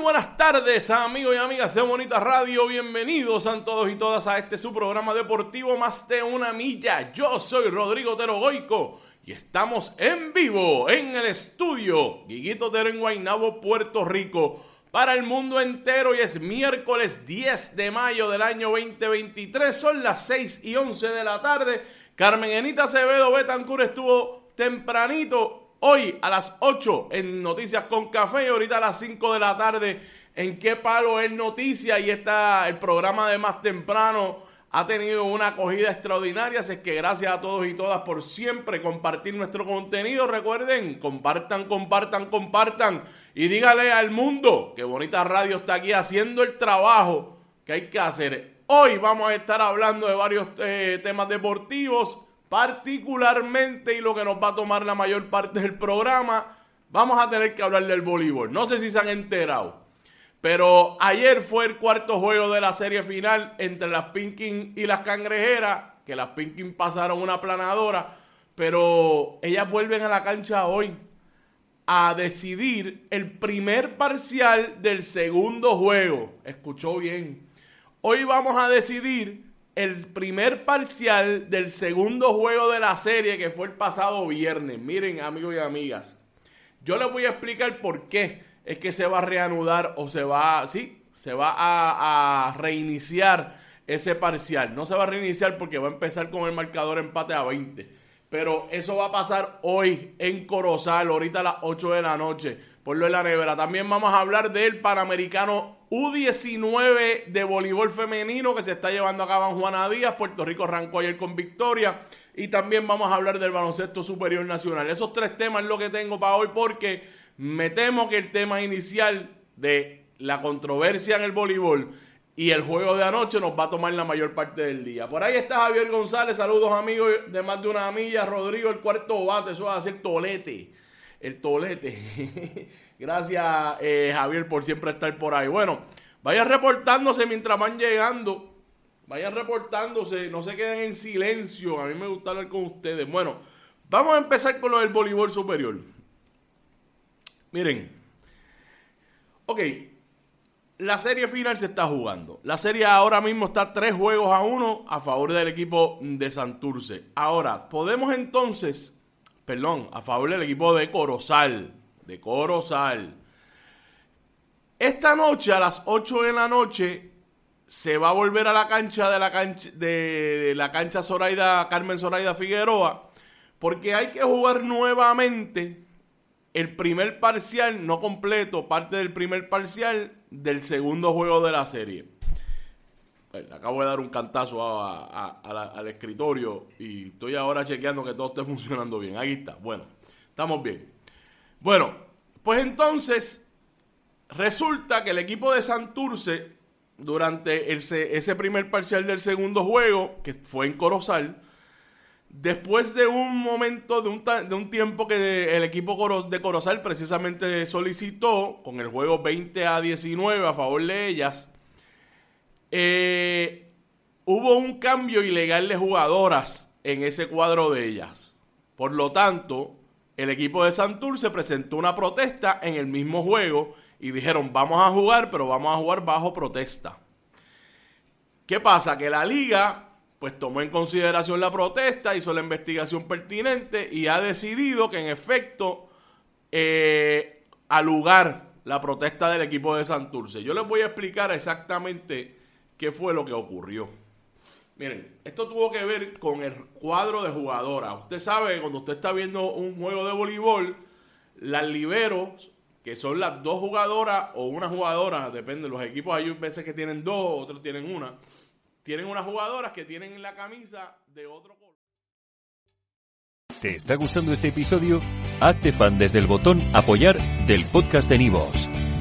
Buenas tardes amigos y amigas de Bonita Radio, bienvenidos a todos y todas a este su programa deportivo Más de una milla. Yo soy Rodrigo Terogoico y estamos en vivo en el estudio Guiguito Tero en Guaynabo, Puerto Rico para el mundo entero y es miércoles 10 de mayo del año 2023, son las 6 y 11 de la tarde. Carmen Enita Acevedo Betancur estuvo tempranito Hoy a las 8 en Noticias con Café y ahorita a las 5 de la tarde en Qué Palo es Noticia y está el programa de más temprano ha tenido una acogida extraordinaria, así que gracias a todos y todas por siempre compartir nuestro contenido. Recuerden, compartan, compartan, compartan y dígale al mundo que Bonita Radio está aquí haciendo el trabajo que hay que hacer. Hoy vamos a estar hablando de varios eh, temas deportivos particularmente y lo que nos va a tomar la mayor parte del programa, vamos a tener que hablar del voleibol. No sé si se han enterado, pero ayer fue el cuarto juego de la serie final entre las Pinkin y las Cangrejeras, que las Pinkin pasaron una planadora, pero ellas vuelven a la cancha hoy a decidir el primer parcial del segundo juego. Escuchó bien. Hoy vamos a decidir el primer parcial del segundo juego de la serie que fue el pasado viernes. Miren, amigos y amigas, yo les voy a explicar por qué es que se va a reanudar o se va, sí, se va a, reiniciar ese parcial. No se va a reiniciar porque va a empezar con el marcador empate a 20. Pero eso va a pasar hoy en Corozal, ahorita a las 8 de la noche, por lo de la nevera. También vamos a hablar del Panamericano U19 de voleibol femenino que se está llevando a cabo en Juana Díaz. Puerto Rico arrancó ayer con victoria. Y también vamos a hablar del baloncesto superior nacional. Esos tres temas es lo que tengo para hoy porque me temo que el tema inicial de la controversia en el voleibol y el juego de anoche nos va a tomar la mayor parte del día. Por ahí está Javier González. Saludos amigos de más de una milla. Rodrigo, el cuarto bate. Eso va a ser tolete. El tolete. Gracias, eh, Javier, por siempre estar por ahí. Bueno, vayan reportándose mientras van llegando. Vayan reportándose, no se queden en silencio. A mí me gusta hablar con ustedes. Bueno, vamos a empezar con lo del voleibol superior. Miren. Ok, la serie final se está jugando. La serie ahora mismo está tres juegos a uno a favor del equipo de Santurce. Ahora, podemos entonces, perdón, a favor del equipo de Corozal de Corozal. Esta noche, a las 8 de la noche, se va a volver a la cancha de la cancha, de, la cancha Zoraida, Carmen Zoraida Figueroa, porque hay que jugar nuevamente el primer parcial, no completo, parte del primer parcial del segundo juego de la serie. le acabo de dar un cantazo al escritorio y estoy ahora chequeando que todo esté funcionando bien. Ahí está. Bueno, estamos bien. Bueno, pues entonces resulta que el equipo de Santurce, durante ese primer parcial del segundo juego, que fue en Corozal, después de un momento, de un, de un tiempo que el equipo de Corozal precisamente solicitó, con el juego 20 a 19 a favor de ellas, eh, hubo un cambio ilegal de jugadoras en ese cuadro de ellas. Por lo tanto, el equipo de Santur presentó una protesta en el mismo juego y dijeron, vamos a jugar, pero vamos a jugar bajo protesta. ¿Qué pasa? Que la liga pues tomó en consideración la protesta, hizo la investigación pertinente y ha decidido que en efecto eh, la protesta del equipo de Santurce. Yo les voy a explicar exactamente qué fue lo que ocurrió. Miren, esto tuvo que ver con el cuadro de jugadoras. Usted sabe, cuando usted está viendo un juego de voleibol, las liberos, que son las dos jugadoras o una jugadora, depende de los equipos, hay veces que tienen dos, otros tienen una. Tienen unas jugadoras que tienen la camisa de otro color. ¿Te está gustando este episodio? Hazte fan desde el botón Apoyar del podcast de Nivos.